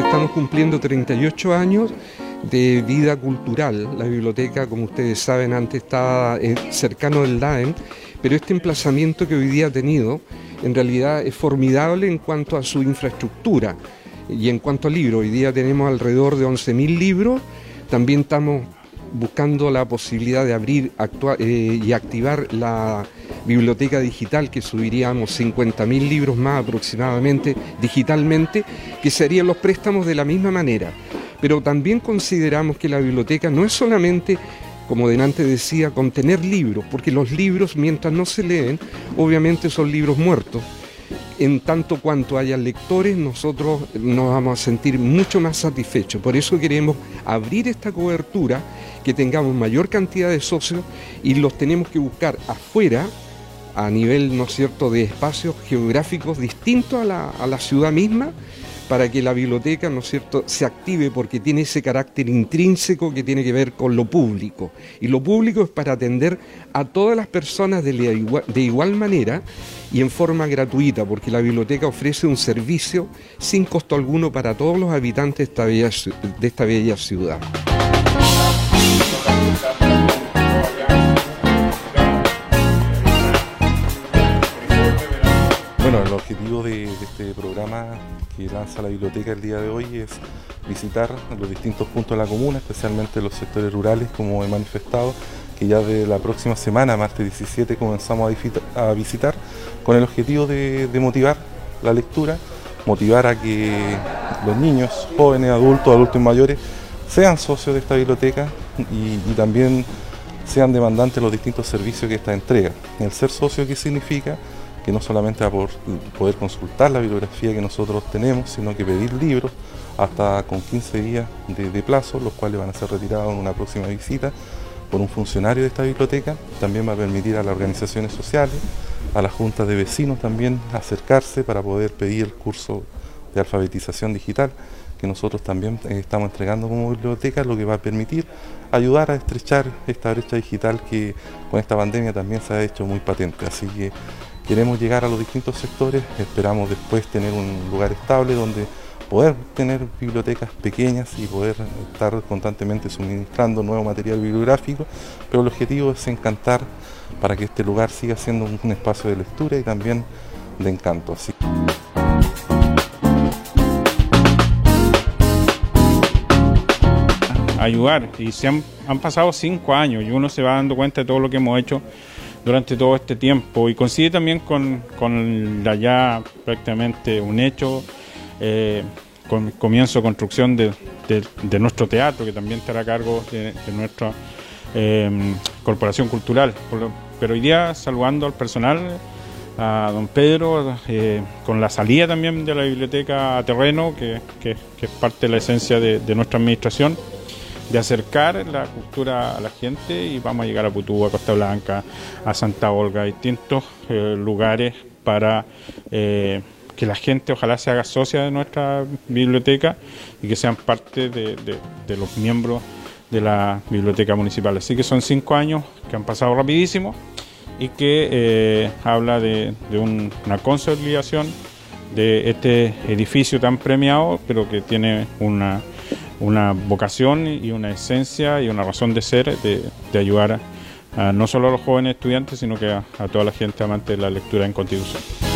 estamos cumpliendo 38 años de vida cultural. La biblioteca, como ustedes saben, antes estaba eh, cercano del DAEM, pero este emplazamiento que hoy día ha tenido en realidad es formidable en cuanto a su infraestructura y en cuanto a libros. Hoy día tenemos alrededor de 11.000 libros, también estamos buscando la posibilidad de abrir eh, y activar la biblioteca digital, que subiríamos 50.000 libros más aproximadamente digitalmente, que serían los préstamos de la misma manera. Pero también consideramos que la biblioteca no es solamente como delante decía, contener libros, porque los libros, mientras no se leen, obviamente son libros muertos. En tanto cuanto haya lectores, nosotros nos vamos a sentir mucho más satisfechos. Por eso queremos abrir esta cobertura, que tengamos mayor cantidad de socios y los tenemos que buscar afuera, a nivel, ¿no cierto?, de espacios geográficos distintos a la, a la ciudad misma para que la biblioteca, ¿no cierto?, se active porque tiene ese carácter intrínseco que tiene que ver con lo público. Y lo público es para atender a todas las personas de igual, de igual manera y en forma gratuita, porque la biblioteca ofrece un servicio sin costo alguno para todos los habitantes de esta bella ciudad. Que lanza la biblioteca el día de hoy es visitar los distintos puntos de la comuna, especialmente los sectores rurales, como he manifestado, que ya de la próxima semana, martes 17, comenzamos a, visitar con el objetivo de, motivar la lectura, motivar a que los niños, jóvenes, adultos, adultos mayores, sean socios de esta biblioteca y, y también sean demandantes de los distintos servicios que esta entrega. El ser socio, ¿qué significa? Que no solamente va por poder consultar la bibliografía que nosotros tenemos, sino que pedir libros hasta con 15 días de, plazo, los cuales van a ser retirados en una próxima visita por un funcionario de esta biblioteca. También va a permitir a las organizaciones sociales, a las juntas de vecinos también acercarse para poder pedir el curso de alfabetización digital que nosotros también eh, estamos entregando como biblioteca, lo que va a permitir ayudar a estrechar esta brecha digital que con esta pandemia también se ha hecho muy patente. Así que Queremos llegar a los distintos sectores, esperamos después tener un lugar estable donde poder tener bibliotecas pequeñas y poder estar constantemente suministrando nuevo material bibliográfico, pero el objetivo es encantar para que este lugar siga siendo un espacio de lectura y también de encanto. ayudar y se han, pasado cinco años y uno se va dando cuenta de todo lo que hemos hecho durante todo este tiempo y coincide también con, con la ya prácticamente un hecho, eh, con comienzo de construcción de, de, nuestro teatro, que también estará a cargo de, nuestra em, corporación cultural. Pero hoy día saludando al personal, a don Pedro, eh, con la salida también de la biblioteca a terreno, que, que es parte de la esencia de nuestra administración de acercar la cultura a la gente y vamos a llegar a Putú, a Costa Blanca, a Santa Olga, distintos eh, lugares para eh, que la gente ojalá se haga socia de nuestra biblioteca y que sean parte de, los miembros de la biblioteca municipal. Así que son cinco años que han pasado rapidísimo y que eh, habla de, una consolidación de este edificio tan premiado, pero que tiene una una vocación y una esencia y una razón de ser de, ayudar a, no solo a los jóvenes estudiantes, sino que a, a toda la gente amante de la lectura en Constitución.